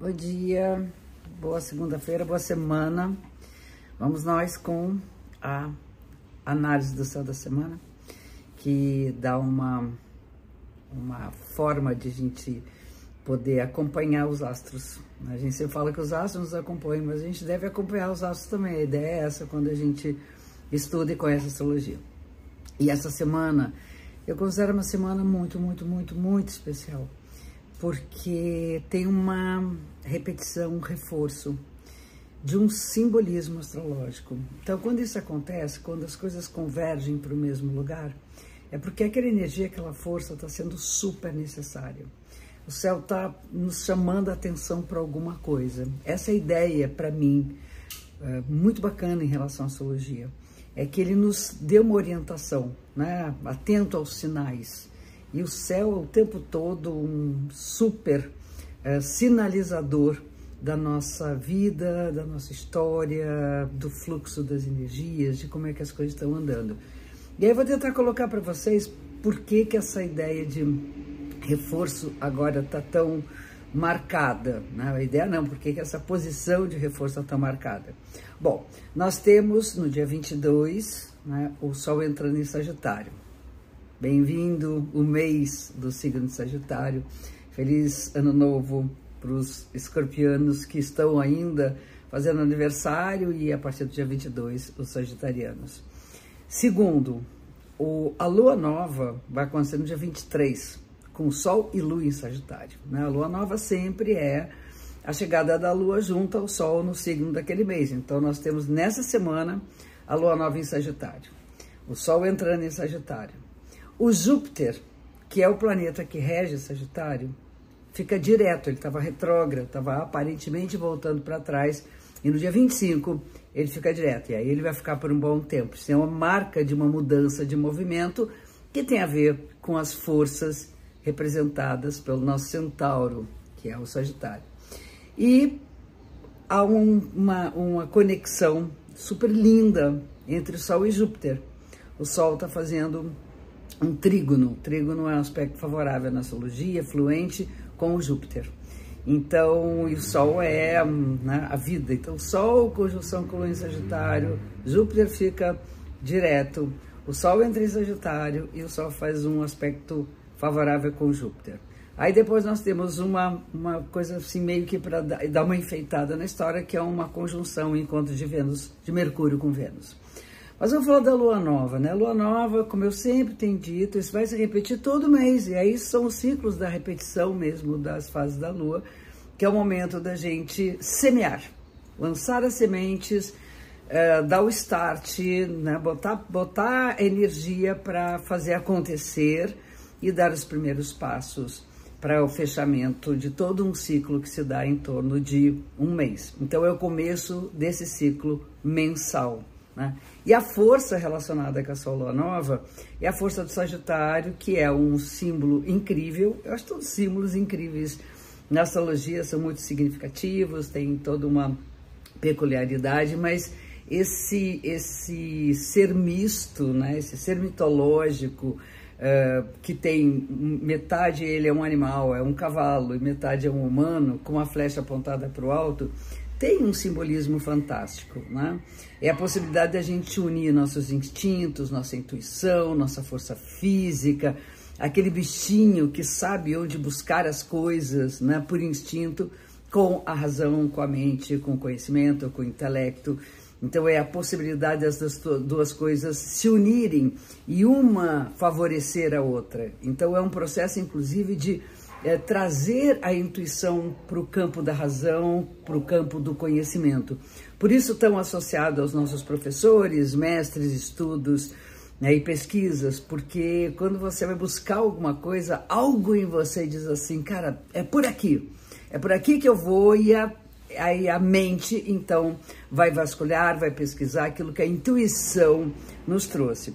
Bom dia, boa segunda-feira, boa semana. Vamos nós com a análise do céu da semana, que dá uma, uma forma de a gente poder acompanhar os astros. A gente sempre fala que os astros nos acompanham, mas a gente deve acompanhar os astros também. A ideia é essa quando a gente estuda e conhece astrologia. E essa semana eu considero uma semana muito, muito, muito, muito especial porque tem uma repetição, um reforço de um simbolismo astrológico. Então, quando isso acontece, quando as coisas convergem para o mesmo lugar, é porque aquela energia, aquela força está sendo super necessária. O céu está nos chamando a atenção para alguma coisa. Essa ideia, para mim, é muito bacana em relação à astrologia, é que ele nos dê uma orientação, né? atento aos sinais e o céu o tempo todo um super é, sinalizador da nossa vida, da nossa história, do fluxo das energias, de como é que as coisas estão andando. E aí eu vou tentar colocar para vocês por que, que essa ideia de reforço agora está tão marcada. Né? A ideia não, por que, que essa posição de reforço está tão marcada. Bom, nós temos no dia 22 né, o Sol entrando em Sagitário. Bem-vindo o mês do signo de Sagitário. Feliz ano novo para os escorpianos que estão ainda fazendo aniversário e a partir do dia 22 os sagitarianos. Segundo, o, a lua nova vai acontecer no dia 23, com Sol e Lua em Sagitário. Né? A lua nova sempre é a chegada da lua junto ao Sol no signo daquele mês. Então nós temos nessa semana a lua nova em Sagitário. O Sol entrando em Sagitário o Júpiter, que é o planeta que rege Sagitário, fica direto, ele estava retrógrado, estava aparentemente voltando para trás, e no dia 25 ele fica direto, e aí ele vai ficar por um bom tempo. Isso é uma marca de uma mudança de movimento que tem a ver com as forças representadas pelo nosso centauro, que é o Sagitário. E há um, uma, uma conexão super linda entre o Sol e Júpiter. O Sol está fazendo um trígono. Trígono é um aspecto favorável na astrologia, fluente com o Júpiter. Então, o Sol é né, a vida. Então, Sol, conjunção com Lua em Sagitário, Júpiter fica direto, o Sol entra em Sagitário e o Sol faz um aspecto favorável com Júpiter. Aí depois nós temos uma, uma coisa assim, meio que para dar uma enfeitada na história, que é uma conjunção, um encontro de Vênus, de Mercúrio com Vênus. Mas vamos falar da lua nova, né? Lua nova, como eu sempre tenho dito, isso vai se repetir todo mês. E aí são os ciclos da repetição mesmo das fases da lua, que é o momento da gente semear, lançar as sementes, uh, dar o start, né? botar, botar energia para fazer acontecer e dar os primeiros passos para o fechamento de todo um ciclo que se dá em torno de um mês. Então é o começo desse ciclo mensal. Né? E a força relacionada com a sua lua nova é a força do Sagitário, que é um símbolo incrível. Eu acho todos símbolos incríveis na astrologia são muito significativos, tem toda uma peculiaridade, mas esse esse ser misto, né, esse ser mitológico, uh, que tem metade ele é um animal, é um cavalo, e metade é um humano, com uma flecha apontada para o alto, tem um simbolismo fantástico, né? É a possibilidade da gente unir nossos instintos, nossa intuição, nossa força física, aquele bichinho que sabe onde buscar as coisas, né, por instinto, com a razão, com a mente, com o conhecimento, com o intelecto. Então é a possibilidade das duas coisas se unirem e uma favorecer a outra. Então é um processo, inclusive, de é, trazer a intuição para o campo da razão, para o campo do conhecimento. Por isso, tão associado aos nossos professores, mestres, estudos né, e pesquisas, porque quando você vai buscar alguma coisa, algo em você diz assim, cara, é por aqui, é por aqui que eu vou e a, aí a mente, então, vai vasculhar, vai pesquisar aquilo que a intuição nos trouxe.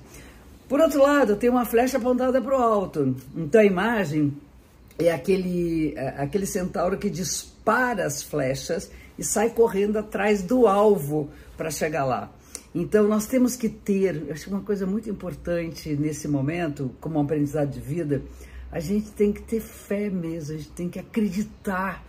Por outro lado, tem uma flecha apontada para o alto. Então, a imagem é aquele, é, aquele centauro que dispara as flechas e sai correndo atrás do alvo para chegar lá. Então, nós temos que ter, acho que uma coisa muito importante nesse momento, como um aprendizado de vida, a gente tem que ter fé mesmo, a gente tem que acreditar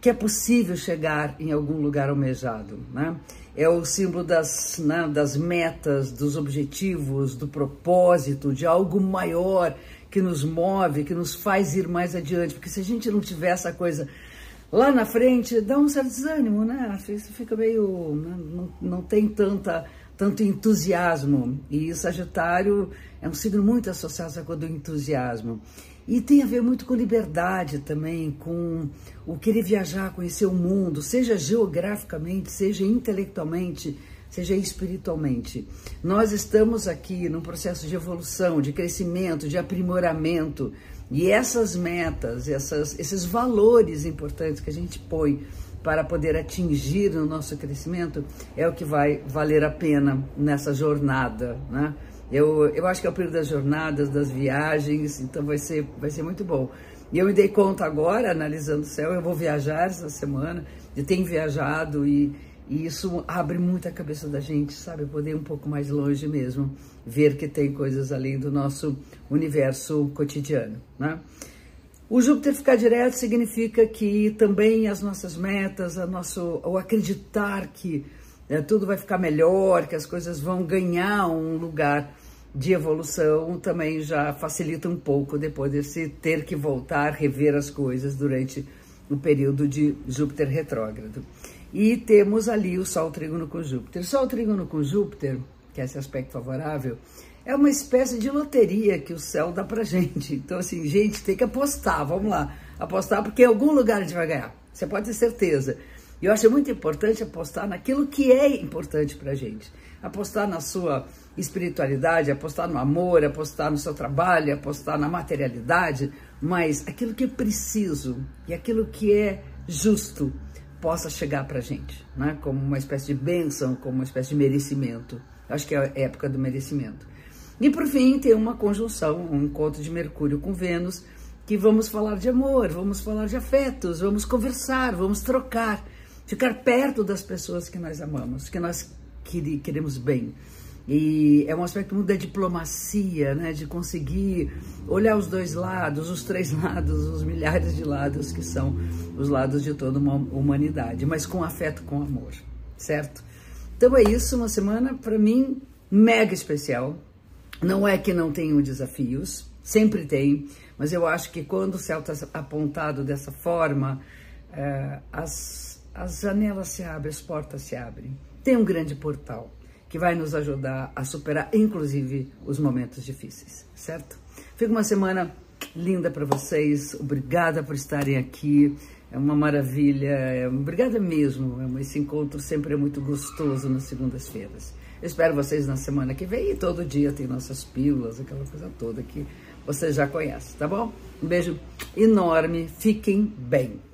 que é possível chegar em algum lugar almejado, né? É o símbolo das, né, das metas, dos objetivos, do propósito, de algo maior que nos move, que nos faz ir mais adiante. Porque se a gente não tiver essa coisa lá na frente, dá um certo desânimo, né? Você fica meio. Né? Não, não tem tanta, tanto entusiasmo. E Sagitário é um signo muito associado com o entusiasmo. E tem a ver muito com liberdade também, com o querer viajar, conhecer o mundo, seja geograficamente, seja intelectualmente, seja espiritualmente. Nós estamos aqui num processo de evolução, de crescimento, de aprimoramento. E essas metas, essas, esses valores importantes que a gente põe para poder atingir o nosso crescimento é o que vai valer a pena nessa jornada, né? Eu, eu acho que é o período das jornadas, das viagens, então vai ser, vai ser muito bom. E eu me dei conta agora, analisando o céu, eu vou viajar essa semana, eu tenho viajado e, e isso abre muito a cabeça da gente, sabe? Poder ir um pouco mais longe mesmo, ver que tem coisas além do nosso universo cotidiano, né? O Júpiter ficar direto significa que também as nossas metas, a nosso, o acreditar que é, tudo vai ficar melhor, que as coisas vão ganhar um lugar de evolução também já facilita um pouco depois desse ter que voltar, rever as coisas durante o período de Júpiter retrógrado. E temos ali o Sol trígono com Júpiter. Sol trígono com Júpiter, que é esse aspecto favorável, é uma espécie de loteria que o céu dá pra gente. Então, assim, gente, tem que apostar, vamos lá. Apostar porque em algum lugar a gente vai ganhar. Você pode ter certeza. E eu acho muito importante apostar naquilo que é importante pra gente. Apostar na sua espiritualidade, apostar no amor, apostar no seu trabalho, apostar na materialidade, mas aquilo que é preciso e aquilo que é justo possa chegar para a gente, né? como uma espécie de bênção, como uma espécie de merecimento. Acho que é a época do merecimento. E por fim, tem uma conjunção, um encontro de Mercúrio com Vênus, que vamos falar de amor, vamos falar de afetos, vamos conversar, vamos trocar, ficar perto das pessoas que nós amamos, que nós queremos bem. E é um aspecto muito da diplomacia, né? de conseguir olhar os dois lados, os três lados, os milhares de lados que são os lados de toda uma humanidade, mas com afeto, com amor, certo? Então é isso, uma semana para mim mega especial. Não é que não tenham desafios, sempre tem, mas eu acho que quando o céu está apontado dessa forma, é, as, as janelas se abrem, as portas se abrem. Tem um grande portal que vai nos ajudar a superar, inclusive, os momentos difíceis, certo? Fica uma semana linda para vocês. Obrigada por estarem aqui. É uma maravilha. É, obrigada mesmo. Esse encontro sempre é muito gostoso nas segundas-feiras. espero vocês na semana que vem e todo dia tem nossas pílulas, aquela coisa toda que vocês já conhecem, tá bom? Um beijo enorme. Fiquem bem.